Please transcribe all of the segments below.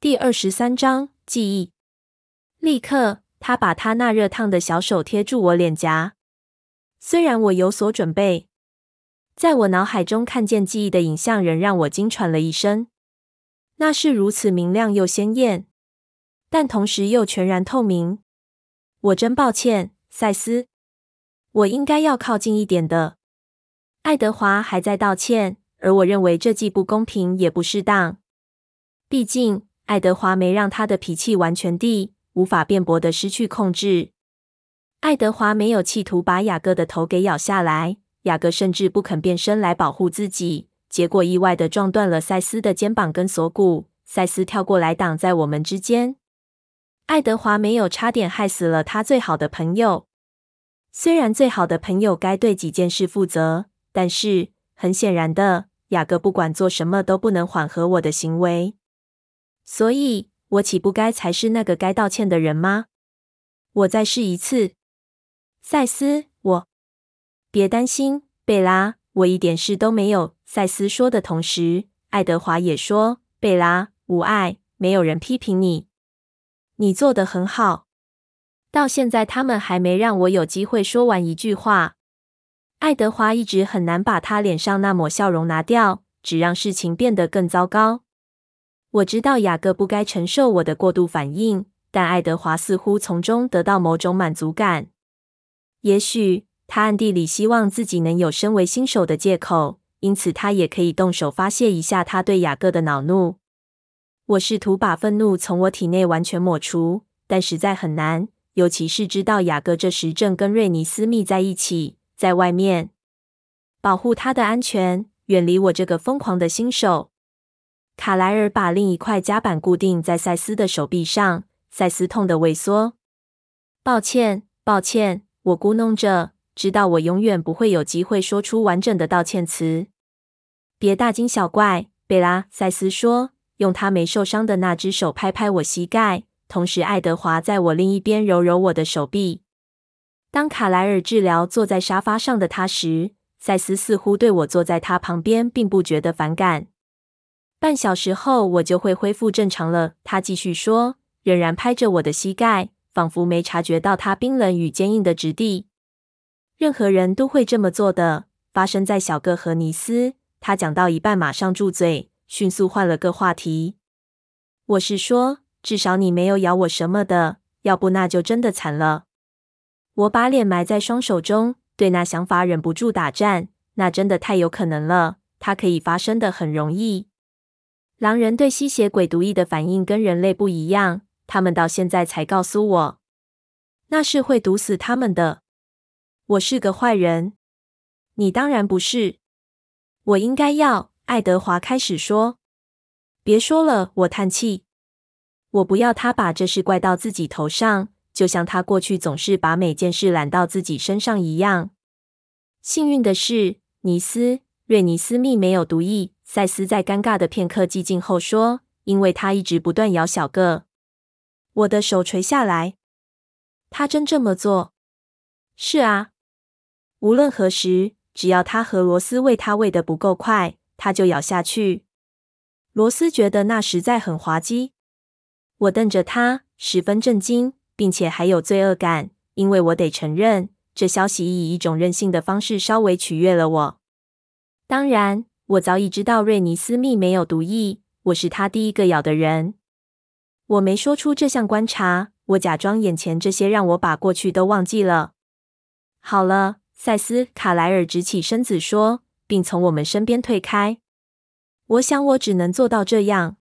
第二十三章记忆。立刻，他把他那热烫的小手贴住我脸颊。虽然我有所准备，在我脑海中看见记忆的影像，仍让我惊喘了一声。那是如此明亮又鲜艳，但同时又全然透明。我真抱歉，赛斯，我应该要靠近一点的。爱德华还在道歉，而我认为这既不公平也不适当。毕竟。爱德华没让他的脾气完全地、无法辩驳的失去控制。爱德华没有企图把雅各的头给咬下来，雅各甚至不肯变身来保护自己，结果意外的撞断了赛斯的肩膀跟锁骨。赛斯跳过来挡在我们之间。爱德华没有差点害死了他最好的朋友。虽然最好的朋友该对几件事负责，但是很显然的，雅各不管做什么都不能缓和我的行为。所以，我岂不该才是那个该道歉的人吗？我再试一次，赛斯，我别担心，贝拉，我一点事都没有。赛斯说的同时，爱德华也说：“贝拉，无碍，没有人批评你，你做得很好。”到现在，他们还没让我有机会说完一句话。爱德华一直很难把他脸上那抹笑容拿掉，只让事情变得更糟糕。我知道雅各不该承受我的过度反应，但爱德华似乎从中得到某种满足感。也许他暗地里希望自己能有身为新手的借口，因此他也可以动手发泄一下他对雅各的恼怒。我试图把愤怒从我体内完全抹除，但实在很难，尤其是知道雅各这时正跟瑞尼斯密在一起，在外面保护他的安全，远离我这个疯狂的新手。卡莱尔把另一块夹板固定在赛斯的手臂上，赛斯痛得萎缩。抱歉，抱歉，我咕哝着，知道我永远不会有机会说出完整的道歉词。别大惊小怪，贝拉，赛斯说，用他没受伤的那只手拍拍我膝盖，同时爱德华在我另一边揉揉我的手臂。当卡莱尔治疗坐在沙发上的他时，赛斯似乎对我坐在他旁边并不觉得反感。半小时后，我就会恢复正常了。他继续说，仍然拍着我的膝盖，仿佛没察觉到他冰冷与坚硬的质地。任何人都会这么做的。发生在小个和尼斯。他讲到一半，马上住嘴，迅速换了个话题。我是说，至少你没有咬我什么的，要不那就真的惨了。我把脸埋在双手中，对那想法忍不住打颤。那真的太有可能了，它可以发生的很容易。狼人对吸血鬼毒液的反应跟人类不一样，他们到现在才告诉我，那是会毒死他们的。我是个坏人，你当然不是。我应该要。爱德华开始说：“别说了。”我叹气：“我不要他把这事怪到自己头上，就像他过去总是把每件事揽到自己身上一样。幸运的是，尼斯瑞尼斯密没有毒液。”赛斯在尴尬的片刻寂静后说：“因为他一直不断咬小个。”我的手垂下来。他真这么做？是啊。无论何时，只要他和罗斯喂他喂得不够快，他就咬下去。罗斯觉得那实在很滑稽。我瞪着他，十分震惊，并且还有罪恶感，因为我得承认，这消息以一种任性的方式稍微取悦了我。当然。我早已知道瑞尼斯密没有毒液，我是他第一个咬的人。我没说出这项观察，我假装眼前这些让我把过去都忘记了。好了，赛斯，卡莱尔直起身子说，并从我们身边退开。我想我只能做到这样，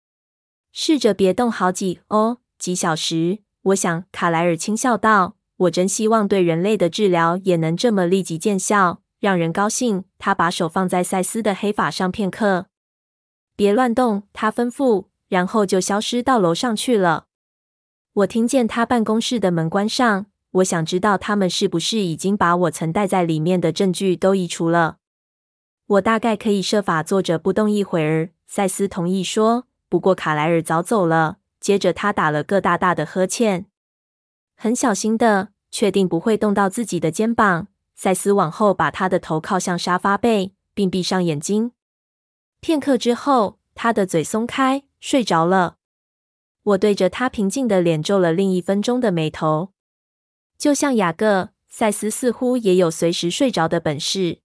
试着别动好几哦几小时。我想，卡莱尔轻笑道：“我真希望对人类的治疗也能这么立即见效。”让人高兴。他把手放在赛斯的黑发上片刻。别乱动，他吩咐，然后就消失到楼上去了。我听见他办公室的门关上。我想知道他们是不是已经把我曾带在里面的证据都移除了。我大概可以设法坐着不动一会儿。赛斯同意说。不过卡莱尔早走了。接着他打了个大大的呵欠，很小心的，确定不会动到自己的肩膀。赛斯往后把他的头靠向沙发背，并闭上眼睛。片刻之后，他的嘴松开，睡着了。我对着他平静的脸皱了另一分钟的眉头，就像雅各，赛斯似乎也有随时睡着的本事。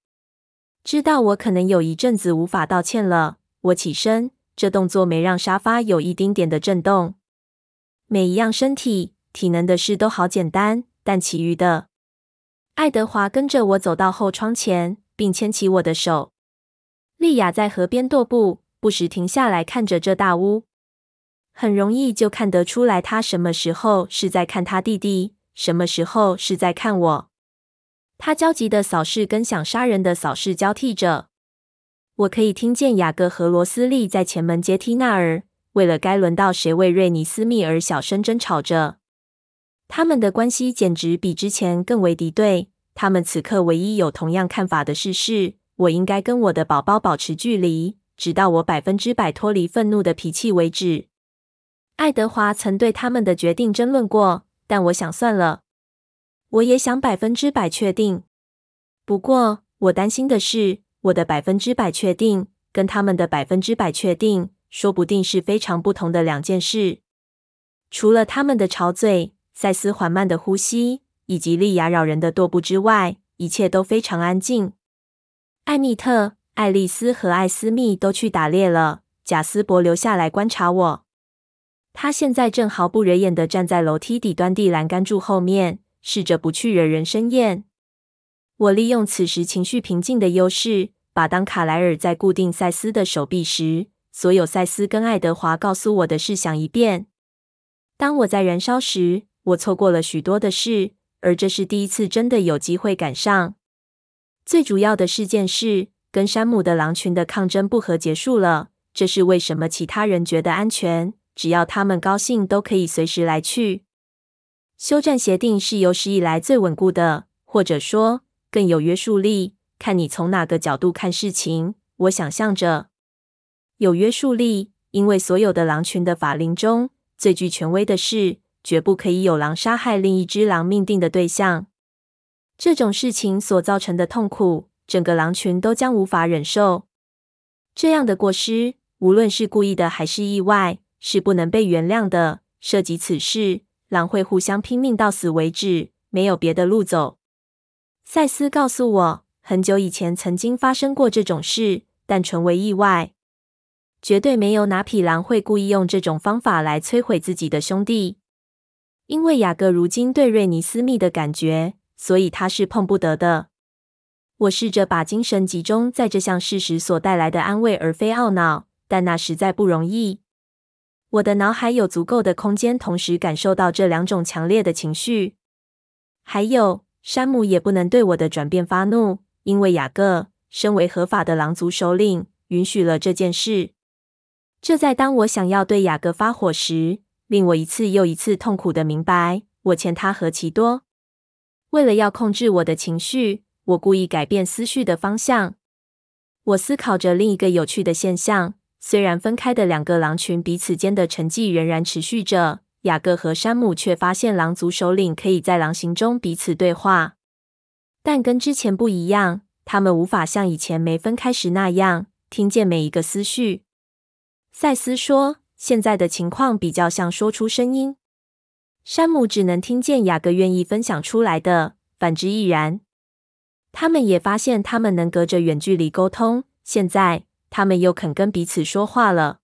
知道我可能有一阵子无法道歉了，我起身，这动作没让沙发有一丁点的震动。每一样身体、体能的事都好简单，但其余的……爱德华跟着我走到后窗前，并牵起我的手。莉亚在河边踱步，不时停下来看着这大屋。很容易就看得出来，她什么时候是在看她弟弟，什么时候是在看我。她焦急的扫视跟想杀人的扫视交替着。我可以听见雅各和罗斯利在前门阶梯那儿。为了该轮到谁为瑞尼斯密而小声争吵着，他们的关系简直比之前更为敌对。他们此刻唯一有同样看法的事是，我应该跟我的宝宝保持距离，直到我百分之百脱离愤怒的脾气为止。爱德华曾对他们的决定争论过，但我想算了。我也想百分之百确定。不过，我担心的是，我的百分之百确定跟他们的百分之百确定。说不定是非常不同的两件事。除了他们的吵嘴、赛斯缓慢的呼吸以及莉亚扰人的踱步之外，一切都非常安静。艾蜜特、爱丽丝和艾斯密都去打猎了，贾斯伯留下来观察我。他现在正毫不惹眼的站在楼梯底端地栏杆柱后面，试着不去惹人生厌。我利用此时情绪平静的优势，把当卡莱尔在固定赛斯的手臂时，所有赛斯跟爱德华告诉我的事想一遍。当我在燃烧时，我错过了许多的事，而这是第一次真的有机会赶上。最主要的事件是，跟山姆的狼群的抗争不和结束了。这是为什么其他人觉得安全，只要他们高兴，都可以随时来去。休战协定是有史以来最稳固的，或者说更有约束力。看你从哪个角度看事情，我想象着。有约束力，因为所有的狼群的法令中最具权威的是，绝不可以有狼杀害另一只狼命定的对象。这种事情所造成的痛苦，整个狼群都将无法忍受。这样的过失，无论是故意的还是意外，是不能被原谅的。涉及此事，狼会互相拼命到死为止，没有别的路走。赛斯告诉我，很久以前曾经发生过这种事，但纯为意外。绝对没有哪匹狼会故意用这种方法来摧毁自己的兄弟。因为雅各如今对瑞尼斯密的感觉，所以他是碰不得的。我试着把精神集中在这项事实所带来的安慰，而非懊恼，但那实在不容易。我的脑海有足够的空间，同时感受到这两种强烈的情绪。还有，山姆也不能对我的转变发怒，因为雅各身为合法的狼族首领，允许了这件事。这在当我想要对雅各发火时，令我一次又一次痛苦地明白，我欠他何其多。为了要控制我的情绪，我故意改变思绪的方向。我思考着另一个有趣的现象：虽然分开的两个狼群彼此间的沉寂仍然持续着，雅各和山姆却发现狼族首领可以在狼行中彼此对话。但跟之前不一样，他们无法像以前没分开时那样听见每一个思绪。赛斯说：“现在的情况比较像说出声音。山姆只能听见雅各愿意分享出来的，反之亦然。他们也发现他们能隔着远距离沟通。现在他们又肯跟彼此说话了。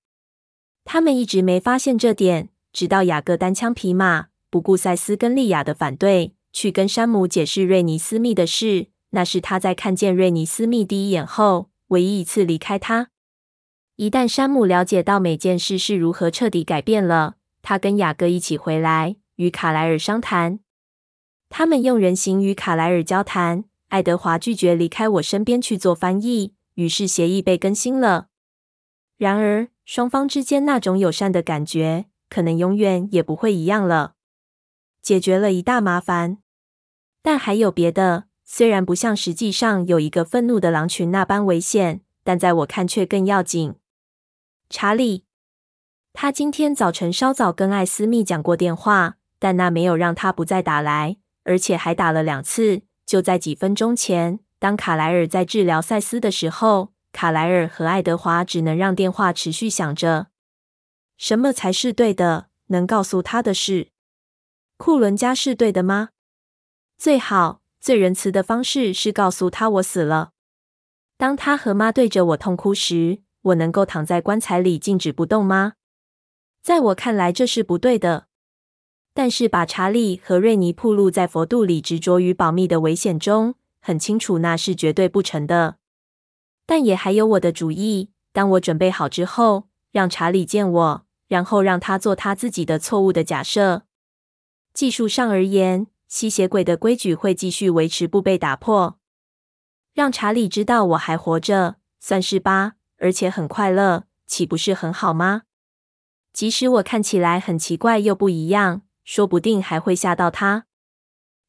他们一直没发现这点，直到雅各单枪匹马，不顾赛斯跟莉亚的反对，去跟山姆解释瑞尼斯密的事。那是他在看见瑞尼斯密第一眼后，唯一一次离开他。”一旦山姆了解到每件事是如何彻底改变了，他跟雅各一起回来与卡莱尔商谈。他们用人形与卡莱尔交谈。爱德华拒绝离开我身边去做翻译，于是协议被更新了。然而，双方之间那种友善的感觉，可能永远也不会一样了。解决了一大麻烦，但还有别的。虽然不像实际上有一个愤怒的狼群那般危险，但在我看却更要紧。查理，他今天早晨稍早跟艾斯密讲过电话，但那没有让他不再打来，而且还打了两次。就在几分钟前，当卡莱尔在治疗赛斯的时候，卡莱尔和爱德华只能让电话持续响着。什么才是对的？能告诉他的是，库伦家是对的吗？最好、最仁慈的方式是告诉他我死了。当他和妈对着我痛哭时，我能够躺在棺材里静止不动吗？在我看来，这是不对的。但是把查理和瑞尼暴露在佛度里执着于保密的危险中，很清楚那是绝对不成的。但也还有我的主意。当我准备好之后，让查理见我，然后让他做他自己的错误的假设。技术上而言，吸血鬼的规矩会继续维持不被打破。让查理知道我还活着，算是吧，而且很快乐，岂不是很好吗？即使我看起来很奇怪又不一样，说不定还会吓到他。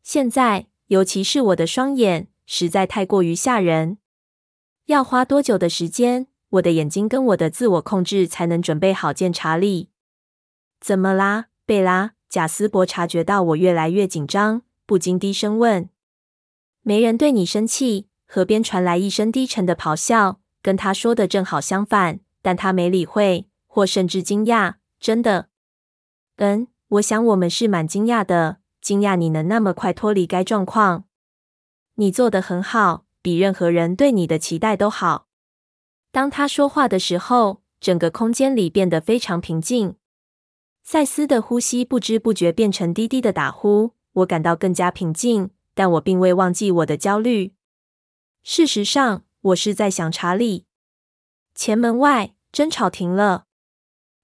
现在，尤其是我的双眼，实在太过于吓人。要花多久的时间？我的眼睛跟我的自我控制才能准备好见查理？怎么啦，贝拉？贾斯伯察觉到我越来越紧张，不禁低声问：“没人对你生气？”河边传来一声低沉的咆哮，跟他说的正好相反，但他没理会，或甚至惊讶。真的？嗯，我想我们是蛮惊讶的，惊讶你能那么快脱离该状况。你做得很好，比任何人对你的期待都好。当他说话的时候，整个空间里变得非常平静。赛斯的呼吸不知不觉变成低低的打呼，我感到更加平静，但我并未忘记我的焦虑。事实上，我是在想查理。前门外，争吵停了。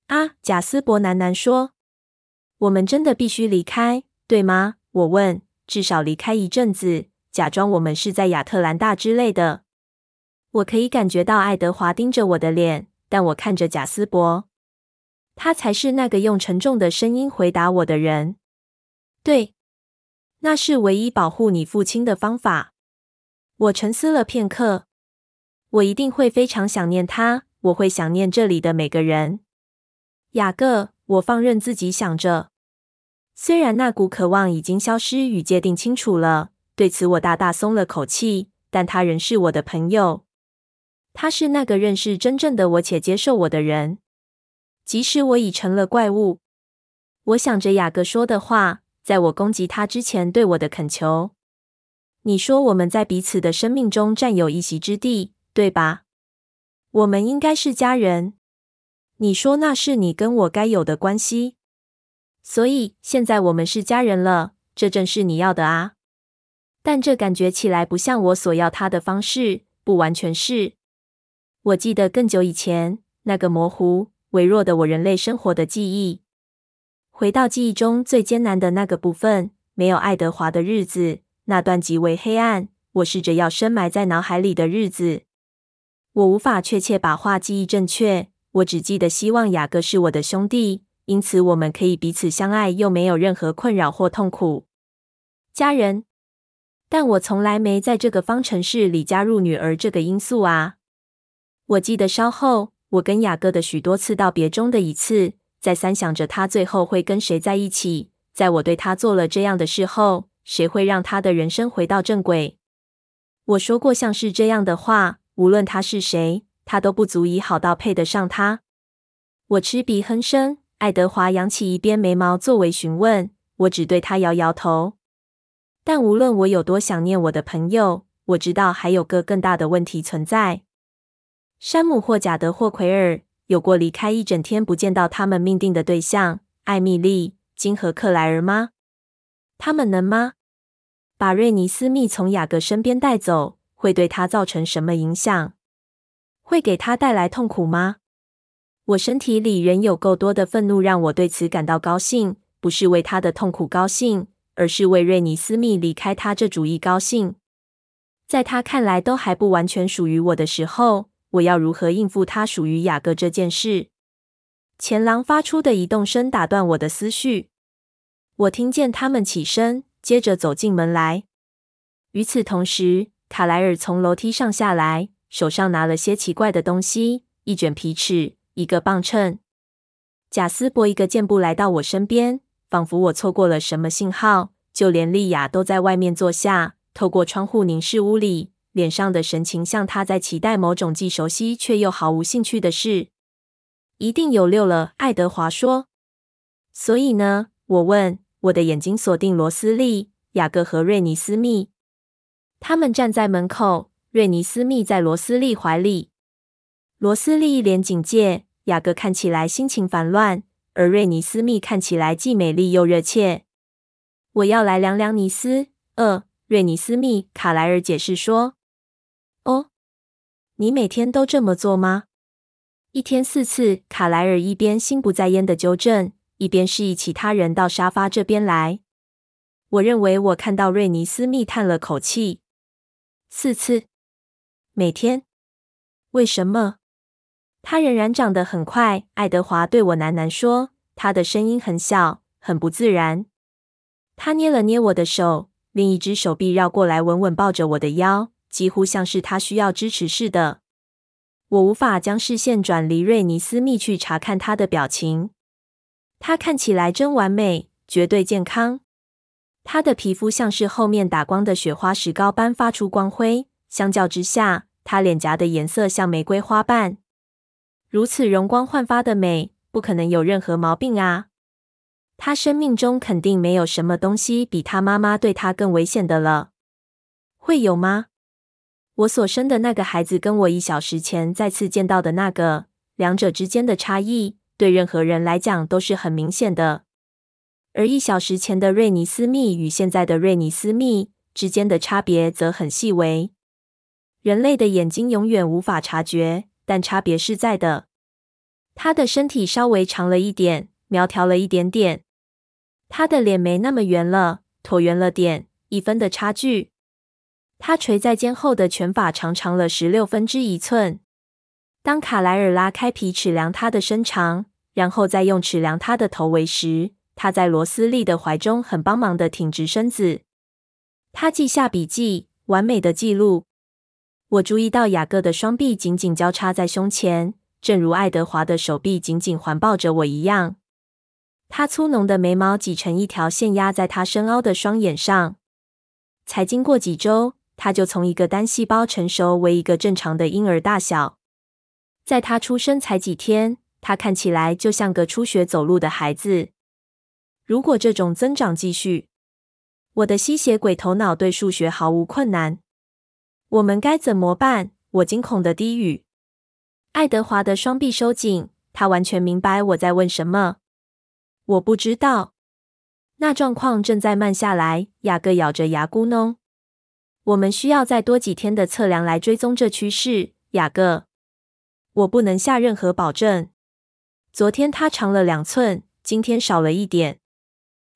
啊，贾斯伯喃喃说：“我们真的必须离开，对吗？”我问。“至少离开一阵子，假装我们是在亚特兰大之类的。”我可以感觉到爱德华盯着我的脸，但我看着贾斯伯，他才是那个用沉重的声音回答我的人。对，那是唯一保护你父亲的方法。我沉思了片刻，我一定会非常想念他，我会想念这里的每个人。雅各，我放任自己想着，虽然那股渴望已经消失与界定清楚了，对此我大大松了口气，但他仍是我的朋友。他是那个认识真正的我且接受我的人，即使我已成了怪物。我想着雅各说的话，在我攻击他之前对我的恳求。你说我们在彼此的生命中占有一席之地，对吧？我们应该是家人。你说那是你跟我该有的关系，所以现在我们是家人了。这正是你要的啊。但这感觉起来不像我所要他的方式，不完全是。我记得更久以前那个模糊、微弱的我人类生活的记忆，回到记忆中最艰难的那个部分，没有爱德华的日子，那段极为黑暗，我试着要深埋在脑海里的日子。我无法确切把话记忆正确，我只记得希望雅各是我的兄弟，因此我们可以彼此相爱，又没有任何困扰或痛苦。家人，但我从来没在这个方程式里加入女儿这个因素啊。我记得稍后，我跟雅各的许多次道别中的一次，再三想着他最后会跟谁在一起。在我对他做了这样的事后，谁会让他的人生回到正轨？我说过像是这样的话，无论他是谁，他都不足以好到配得上他。我嗤鼻哼声。爱德华扬起一边眉毛作为询问，我只对他摇摇头。但无论我有多想念我的朋友，我知道还有个更大的问题存在。山姆或贾德或奎尔有过离开一整天不见到他们命定的对象艾米丽、金和克莱尔吗？他们能吗？把瑞尼斯密从雅各身边带走，会对他造成什么影响？会给他带来痛苦吗？我身体里仍有够多的愤怒，让我对此感到高兴，不是为他的痛苦高兴，而是为瑞尼斯密离开他这主意高兴。在他看来都还不完全属于我的时候。我要如何应付他属于雅各这件事？前廊发出的移动声打断我的思绪。我听见他们起身，接着走进门来。与此同时，卡莱尔从楼梯上下来，手上拿了些奇怪的东西：一卷皮尺，一个磅秤。贾斯伯一个箭步来到我身边，仿佛我错过了什么信号。就连莉亚都在外面坐下，透过窗户凝视屋里。脸上的神情像他在期待某种既熟悉却又毫无兴趣的事。一定有六了，爱德华说。所以呢？我问。我的眼睛锁定罗斯利、雅各和瑞尼斯密。他们站在门口，瑞尼斯密在罗斯利怀里。罗斯利一脸警戒，雅各看起来心情烦乱，而瑞尼斯密看起来既美丽又热切。我要来量量尼斯。呃，瑞尼斯密，卡莱尔解释说。哦，你每天都这么做吗？一天四次。卡莱尔一边心不在焉的纠正。一边示意其他人到沙发这边来。我认为我看到瑞尼斯密叹了口气。四次，每天？为什么？他仍然长得很快。爱德华对我喃喃说，他的声音很小，很不自然。他捏了捏我的手，另一只手臂绕过来，稳稳抱着我的腰，几乎像是他需要支持似的。我无法将视线转离瑞尼斯密去查看他的表情。他看起来真完美，绝对健康。他的皮肤像是后面打光的雪花石膏般发出光辉，相较之下，他脸颊的颜色像玫瑰花瓣。如此容光焕发的美，不可能有任何毛病啊！他生命中肯定没有什么东西比他妈妈对他更危险的了。会有吗？我所生的那个孩子跟我一小时前再次见到的那个，两者之间的差异。对任何人来讲都是很明显的，而一小时前的瑞尼斯密与现在的瑞尼斯密之间的差别则很细微。人类的眼睛永远无法察觉，但差别是在的。他的身体稍微长了一点，苗条了一点点。他的脸没那么圆了，椭圆了点，一分的差距。他垂在肩后的卷发长长了十六分之一寸。当卡莱尔拉开皮尺量他的身长，然后再用尺量他的头围时，他在罗斯利的怀中很帮忙的挺直身子。他记下笔记，完美的记录。我注意到雅各的双臂紧紧交叉在胸前，正如爱德华的手臂紧紧环抱着我一样。他粗浓的眉毛挤成一条线压在他深凹的双眼上。才经过几周，他就从一个单细胞成熟为一个正常的婴儿大小。在他出生才几天。他看起来就像个初学走路的孩子。如果这种增长继续，我的吸血鬼头脑对数学毫无困难。我们该怎么办？我惊恐的低语。爱德华的双臂收紧，他完全明白我在问什么。我不知道。那状况正在慢下来。雅各咬着牙咕哝。我们需要再多几天的测量来追踪这趋势。雅各，我不能下任何保证。昨天它长了两寸，今天少了一点，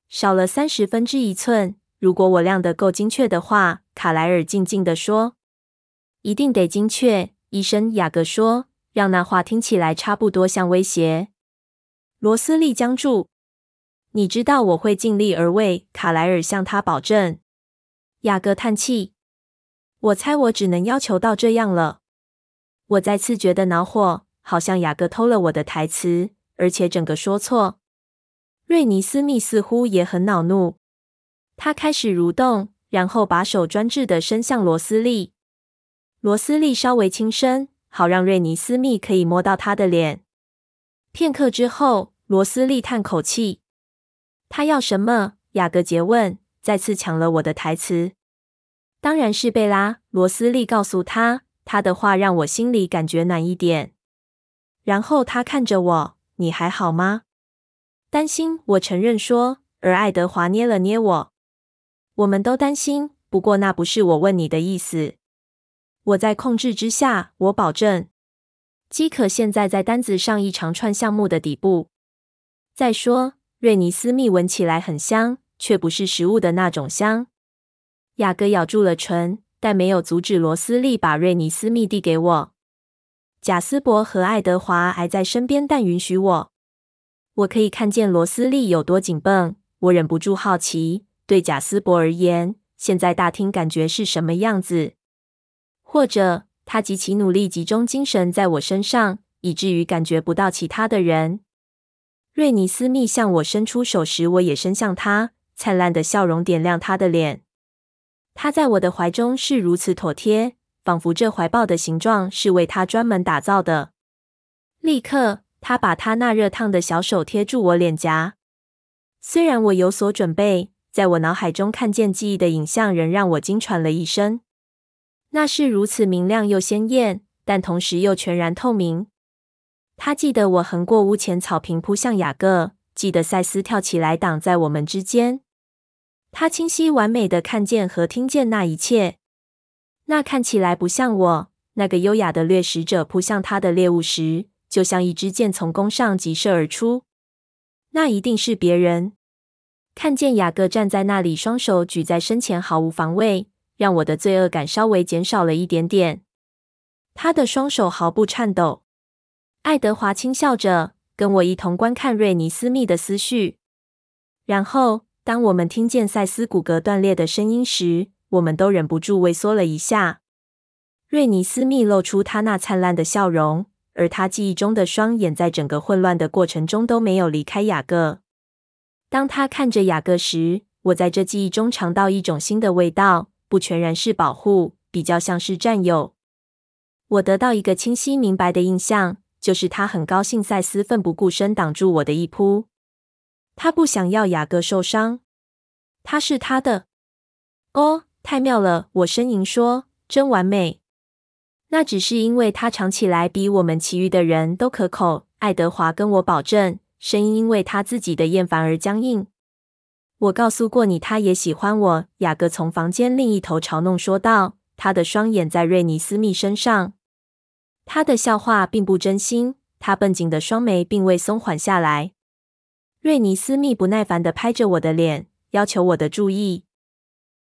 少了三十分之一寸。如果我量得够精确的话，卡莱尔静静地说：“一定得精确。”医生雅各说，让那话听起来差不多像威胁。罗斯利僵住。你知道我会尽力而为，卡莱尔向他保证。雅各叹气。我猜我只能要求到这样了。我再次觉得恼火。好像雅各偷了我的台词，而且整个说错。瑞尼斯密似乎也很恼怒，他开始蠕动，然后把手专制地伸向罗斯利。罗斯利稍微轻声，好让瑞尼斯密可以摸到他的脸。片刻之后，罗斯利叹口气：“他要什么？”雅各杰问，再次抢了我的台词。当然是贝拉。罗斯利告诉他，他的话让我心里感觉暖一点。然后他看着我：“你还好吗？”担心，我承认说。而爱德华捏了捏我：“我们都担心，不过那不是我问你的意思。我在控制之下，我保证。饥渴现在在单子上一长串项目的底部。再说，瑞尼斯密闻起来很香，却不是食物的那种香。”雅各咬住了唇，但没有阻止罗斯利把瑞尼斯密递给我。贾斯伯和爱德华还在身边，但允许我。我可以看见罗斯利有多紧绷。我忍不住好奇，对贾斯伯而言，现在大厅感觉是什么样子？或者他极其努力集中精神在我身上，以至于感觉不到其他的人。瑞尼斯密向我伸出手时，我也伸向他，灿烂的笑容点亮他的脸。他在我的怀中是如此妥帖。仿佛这怀抱的形状是为他专门打造的。立刻，他把他那热烫的小手贴住我脸颊。虽然我有所准备，在我脑海中看见记忆的影像，仍让我惊喘了一声。那是如此明亮又鲜艳，但同时又全然透明。他记得我横过屋前草坪扑向雅各，记得赛斯跳起来挡在我们之间。他清晰完美的看见和听见那一切。那看起来不像我。那个优雅的掠食者扑向他的猎物时，就像一支箭从弓上急射而出。那一定是别人。看见雅各站在那里，双手举在身前，毫无防卫，让我的罪恶感稍微减少了一点点。他的双手毫不颤抖。爱德华轻笑着，跟我一同观看瑞尼斯密的思绪。然后，当我们听见赛斯骨骼断裂的声音时，我们都忍不住畏缩了一下。瑞尼斯密露出他那灿烂的笑容，而他记忆中的双眼在整个混乱的过程中都没有离开雅各。当他看着雅各时，我在这记忆中尝到一种新的味道，不全然是保护，比较像是占有。我得到一个清晰明白的印象，就是他很高兴赛斯奋不顾身挡住我的一扑。他不想要雅各受伤，他是他的。哦，太妙了！我呻吟说，真完美。那只是因为他尝起来比我们其余的人都可口。爱德华跟我保证，声音因为他自己的厌烦而僵硬。我告诉过你，他也喜欢我。雅各从房间另一头嘲弄说道，他的双眼在瑞尼斯密身上。他的笑话并不真心。他绷紧的双眉并未松缓下来。瑞尼斯密不耐烦地拍着我的脸，要求我的注意。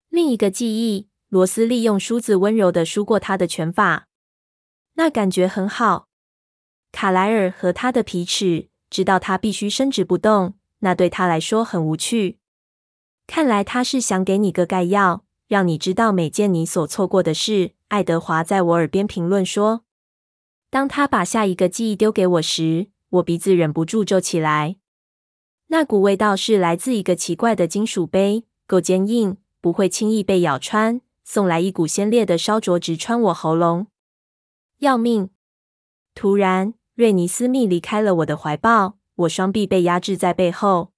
另一个记忆，罗斯利用梳子温柔地梳过他的卷发。那感觉很好。卡莱尔和他的皮尺，知道他必须伸直不动，那对他来说很无趣。看来他是想给你个概要，让你知道每件你所错过的事。爱德华在我耳边评论说。当他把下一个记忆丢给我时，我鼻子忍不住皱起来。那股味道是来自一个奇怪的金属杯，够坚硬，不会轻易被咬穿，送来一股鲜烈的烧灼，直穿我喉咙。要命！突然，瑞尼斯密离开了我的怀抱，我双臂被压制在背后。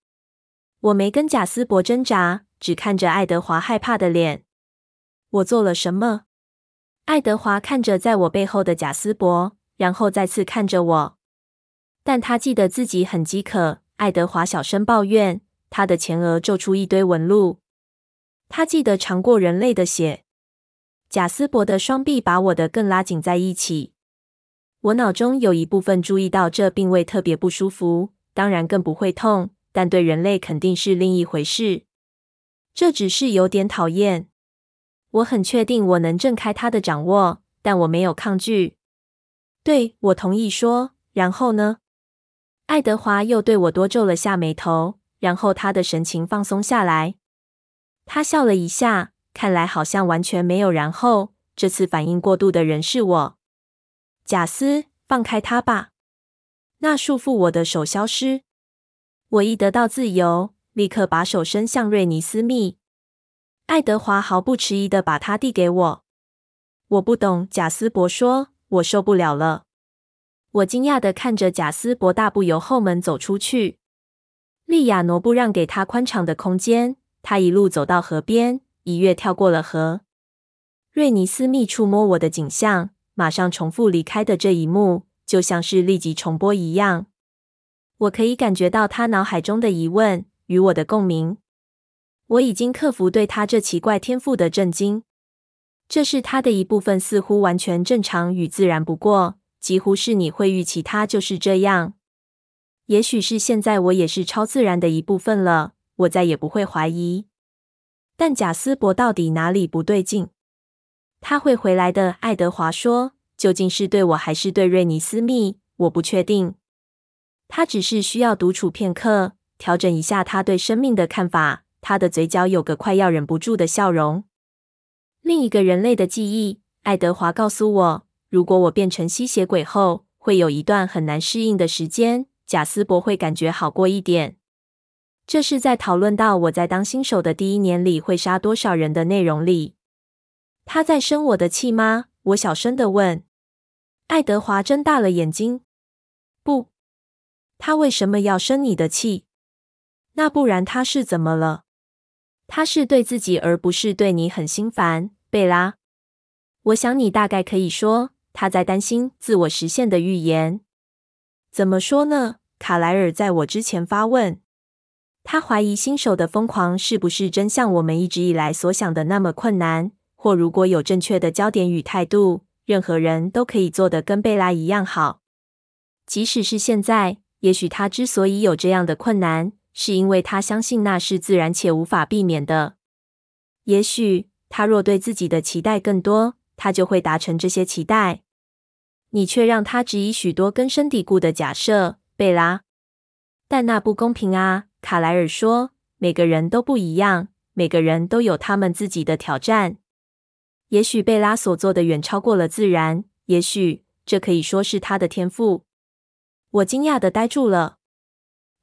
我没跟贾斯伯挣扎，只看着爱德华害怕的脸。我做了什么？爱德华看着在我背后的贾斯伯，然后再次看着我。但他记得自己很饥渴。爱德华小声抱怨，他的前额皱出一堆纹路。他记得尝过人类的血。贾斯伯的双臂把我的更拉紧在一起。我脑中有一部分注意到这并未特别不舒服，当然更不会痛，但对人类肯定是另一回事。这只是有点讨厌。我很确定我能挣开他的掌握，但我没有抗拒。对，我同意说。然后呢？爱德华又对我多皱了下眉头，然后他的神情放松下来。他笑了一下。看来好像完全没有然后。这次反应过度的人是我。贾斯，放开他吧！那束缚我的手消失。我一得到自由，立刻把手伸向瑞尼斯密。爱德华毫不迟疑地把它递给我。我不懂，贾斯伯说，我受不了了。我惊讶地看着贾斯伯大步由后门走出去。莉亚挪步让给他宽敞的空间，他一路走到河边。一跃跳过了河，瑞尼斯密触摸我的景象，马上重复离开的这一幕，就像是立即重播一样。我可以感觉到他脑海中的疑问与我的共鸣。我已经克服对他这奇怪天赋的震惊，这是他的一部分，似乎完全正常与自然不过，几乎是你会预期他就是这样。也许是现在我也是超自然的一部分了，我再也不会怀疑。但贾斯伯到底哪里不对劲？他会回来的，爱德华说。究竟是对我还是对瑞尼斯密？我不确定。他只是需要独处片刻，调整一下他对生命的看法。他的嘴角有个快要忍不住的笑容。另一个人类的记忆，爱德华告诉我，如果我变成吸血鬼后，会有一段很难适应的时间。贾斯伯会感觉好过一点。这是在讨论到我在当新手的第一年里会杀多少人的内容里。他在生我的气吗？我小声的问。爱德华睁大了眼睛。不。他为什么要生你的气？那不然他是怎么了？他是对自己而不是对你很心烦，贝拉。我想你大概可以说他在担心自我实现的预言。怎么说呢？卡莱尔在我之前发问。他怀疑新手的疯狂是不是真像我们一直以来所想的那么困难，或如果有正确的焦点与态度，任何人都可以做得跟贝拉一样好。即使是现在，也许他之所以有这样的困难，是因为他相信那是自然且无法避免的。也许他若对自己的期待更多，他就会达成这些期待。你却让他质疑许多根深蒂固的假设，贝拉。但那不公平啊！卡莱尔说：“每个人都不一样，每个人都有他们自己的挑战。也许贝拉所做的远超过了自然，也许这可以说是他的天赋。”我惊讶的呆住了。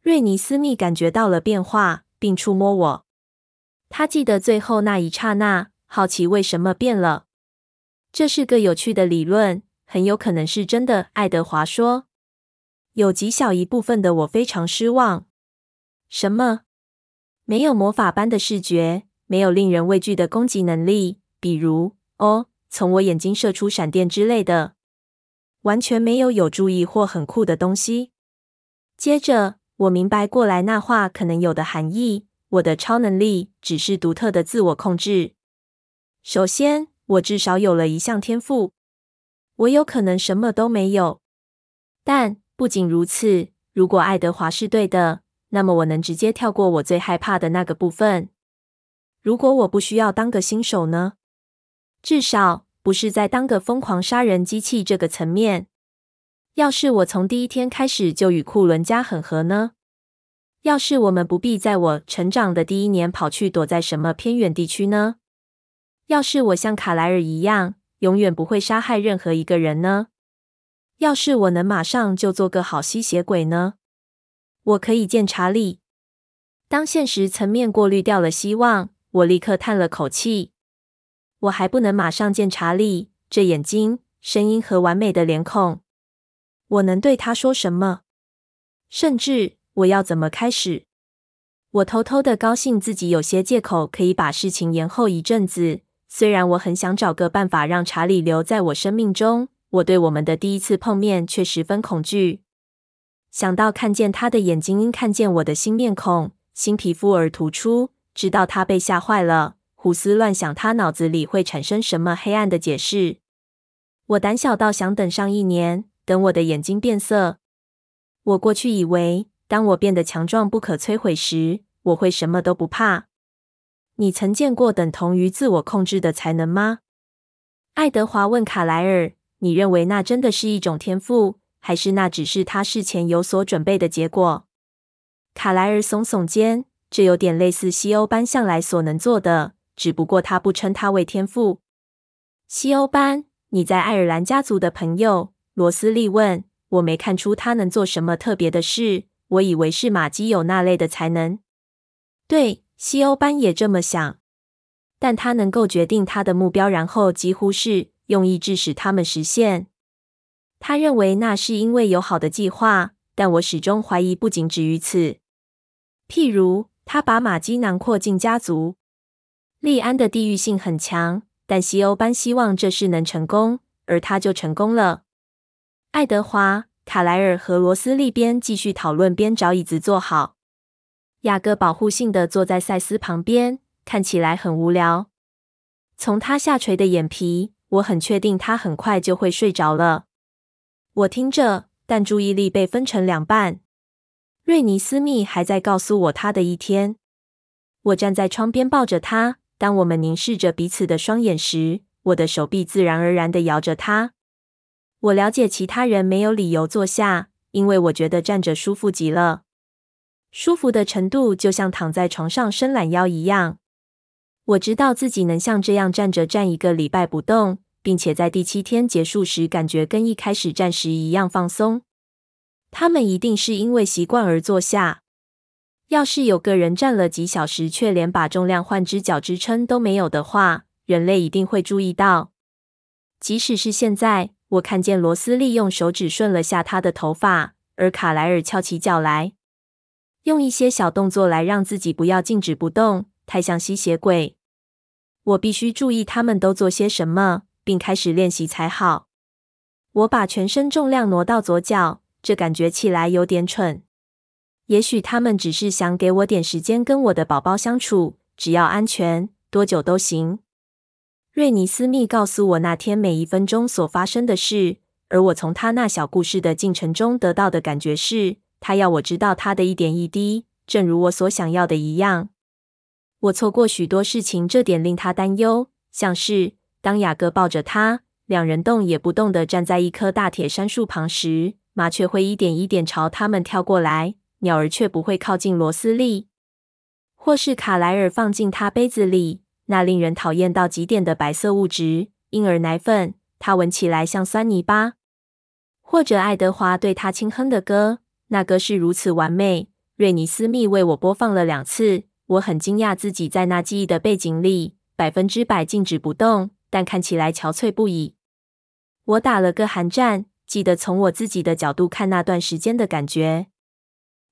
瑞尼斯密感觉到了变化，并触摸我。他记得最后那一刹那，好奇为什么变了。这是个有趣的理论，很有可能是真的。爱德华说：“有极小一部分的我非常失望。什么？没有魔法般的视觉，没有令人畏惧的攻击能力，比如哦，从我眼睛射出闪电之类的。完全没有有注意或很酷的东西。”接着。我明白过来那话可能有的含义。我的超能力只是独特的自我控制。首先，我至少有了一项天赋。我有可能什么都没有。但不仅如此，如果爱德华是对的，那么我能直接跳过我最害怕的那个部分。如果我不需要当个新手呢？至少不是在当个疯狂杀人机器这个层面。要是我从第一天开始就与库伦家很合呢？要是我们不必在我成长的第一年跑去躲在什么偏远地区呢？要是我像卡莱尔一样，永远不会杀害任何一个人呢？要是我能马上就做个好吸血鬼呢？我可以见查理。当现实层面过滤掉了希望，我立刻叹了口气。我还不能马上见查理，这眼睛、声音和完美的脸孔。我能对他说什么？甚至我要怎么开始？我偷偷的高兴自己有些借口可以把事情延后一阵子。虽然我很想找个办法让查理留在我生命中，我对我们的第一次碰面却十分恐惧。想到看见他的眼睛因看见我的新面孔、新皮肤而突出，知道他被吓坏了，胡思乱想他脑子里会产生什么黑暗的解释。我胆小到想等上一年。等我的眼睛变色。我过去以为，当我变得强壮不可摧毁时，我会什么都不怕。你曾见过等同于自我控制的才能吗？爱德华问卡莱尔：“你认为那真的是一种天赋，还是那只是他事前有所准备的结果？”卡莱尔耸耸肩：“这有点类似西欧班向来所能做的，只不过他不称他为天赋。”西欧班？你在爱尔兰家族的朋友？罗斯利问：“我没看出他能做什么特别的事，我以为是马基有那类的才能。”对，西欧班也这么想，但他能够决定他的目标，然后几乎是用意志使他们实现。他认为那是因为有好的计划，但我始终怀疑不仅止于此。譬如，他把玛姬囊括进家族。利安的地域性很强，但西欧班希望这事能成功，而他就成功了。爱德华、卡莱尔和罗斯利边继续讨论边找椅子坐好。雅各保护性的坐在赛斯旁边，看起来很无聊。从他下垂的眼皮，我很确定他很快就会睡着了。我听着，但注意力被分成两半。瑞尼斯密还在告诉我他的一天。我站在窗边抱着他。当我们凝视着彼此的双眼时，我的手臂自然而然地摇着他。我了解其他人没有理由坐下，因为我觉得站着舒服极了。舒服的程度就像躺在床上伸懒腰一样。我知道自己能像这样站着站一个礼拜不动，并且在第七天结束时感觉跟一开始站时一样放松。他们一定是因为习惯而坐下。要是有个人站了几小时却连把重量换只脚支撑都没有的话，人类一定会注意到。即使是现在。我看见罗斯利用手指顺了下他的头发，而卡莱尔翘起脚来。用一些小动作来让自己不要静止不动，太像吸血鬼。我必须注意他们都做些什么，并开始练习才好。我把全身重量挪到左脚，这感觉起来有点蠢。也许他们只是想给我点时间跟我的宝宝相处，只要安全，多久都行。瑞尼斯密告诉我那天每一分钟所发生的事，而我从他那小故事的进程中得到的感觉是，他要我知道他的一点一滴，正如我所想要的一样。我错过许多事情，这点令他担忧，像是当雅各抱着他，两人动也不动地站在一棵大铁杉树旁时，麻雀会一点一点朝他们跳过来，鸟儿却不会靠近罗斯利；或是卡莱尔放进他杯子里。那令人讨厌到极点的白色物质——婴儿奶粉，它闻起来像酸泥巴。或者爱德华对他轻哼的歌，那歌是如此完美。瑞尼斯密为我播放了两次。我很惊讶自己在那记忆的背景里百分之百静止不动，但看起来憔悴不已。我打了个寒战，记得从我自己的角度看那段时间的感觉。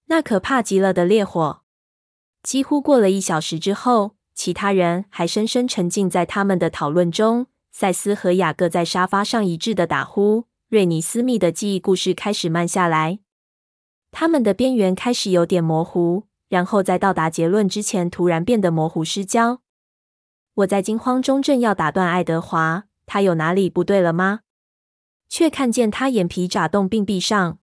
那可怕极了的烈火，几乎过了一小时之后。其他人还深深沉浸在他们的讨论中。赛斯和雅各在沙发上一致的打呼。瑞尼斯密的记忆故事开始慢下来，他们的边缘开始有点模糊，然后在到达结论之前突然变得模糊失焦。我在惊慌中正要打断爱德华，他有哪里不对了吗？却看见他眼皮眨动并闭上。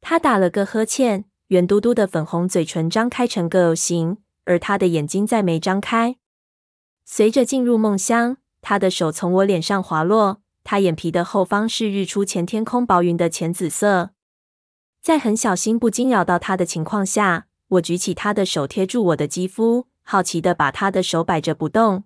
他打了个呵欠，圆嘟嘟的粉红嘴唇张开成个 O 型。而他的眼睛再没张开。随着进入梦乡，他的手从我脸上滑落。他眼皮的后方是日出前天空薄云的浅紫色。在很小心、不惊扰到他的情况下，我举起他的手贴住我的肌肤，好奇的把他的手摆着不动。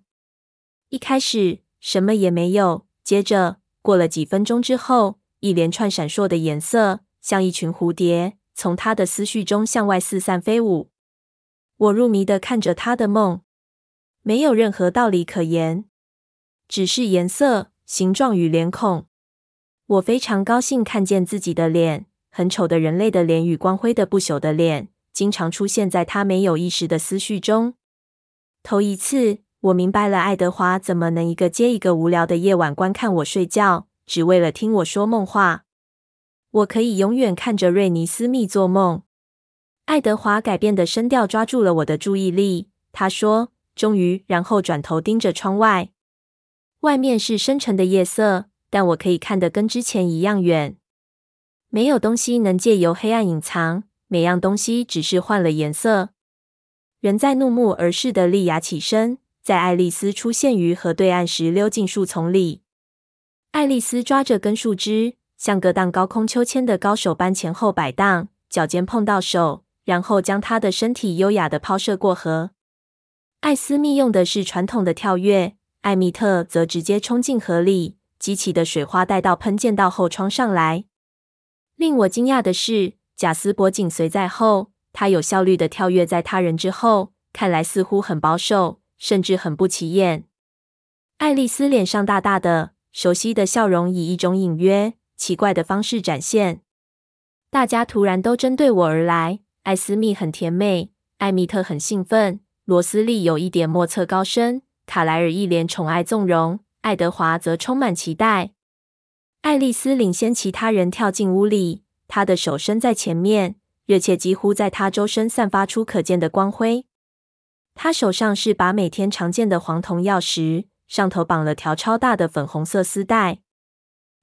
一开始什么也没有，接着过了几分钟之后，一连串闪烁的颜色，像一群蝴蝶，从他的思绪中向外四散飞舞。我入迷地看着他的梦，没有任何道理可言，只是颜色、形状与脸孔。我非常高兴看见自己的脸，很丑的人类的脸与光辉的不朽的脸，经常出现在他没有意识的思绪中。头一次，我明白了爱德华怎么能一个接一个无聊的夜晚观看我睡觉，只为了听我说梦话。我可以永远看着瑞尼斯密做梦。爱德华改变的声调抓住了我的注意力。他说：“终于。”然后转头盯着窗外。外面是深沉的夜色，但我可以看得跟之前一样远。没有东西能借由黑暗隐藏，每样东西只是换了颜色。人在怒目而视的利亚起身，在爱丽丝出现于河对岸时溜进树丛里。爱丽丝抓着根树枝，像个荡高空秋千的高手般前后摆荡，脚尖碰到手。然后将她的身体优雅地抛射过河。艾斯密用的是传统的跳跃，艾米特则直接冲进河里，激起的水花带到喷溅到后窗上来。令我惊讶的是，贾斯伯紧随在后，他有效率地跳跃在他人之后，看来似乎很保守，甚至很不起眼。爱丽丝脸上大大的、熟悉的笑容以一种隐约、奇怪的方式展现。大家突然都针对我而来。艾斯密很甜美，艾米特很兴奋，罗斯利有一点莫测高深，卡莱尔一脸宠爱纵容，爱德华则充满期待。爱丽丝领先其他人跳进屋里，她的手伸在前面，热切几乎在她周身散发出可见的光辉。他手上是把每天常见的黄铜钥匙，上头绑了条超大的粉红色丝带。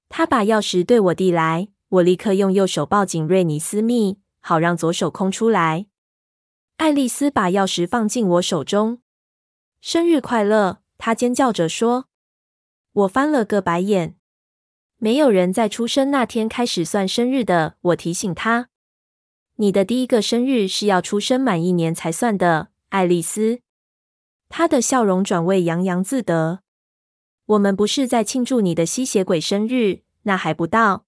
他把钥匙对我递来，我立刻用右手抱紧瑞尼斯密。好让左手空出来。爱丽丝把钥匙放进我手中。生日快乐！她尖叫着说。我翻了个白眼。没有人在出生那天开始算生日的。我提醒她。你的第一个生日是要出生满一年才算的，爱丽丝。她的笑容转为洋洋自得。我们不是在庆祝你的吸血鬼生日，那还不到。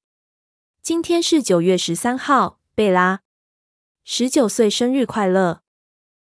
今天是九月十三号，贝拉。十九岁生日快乐！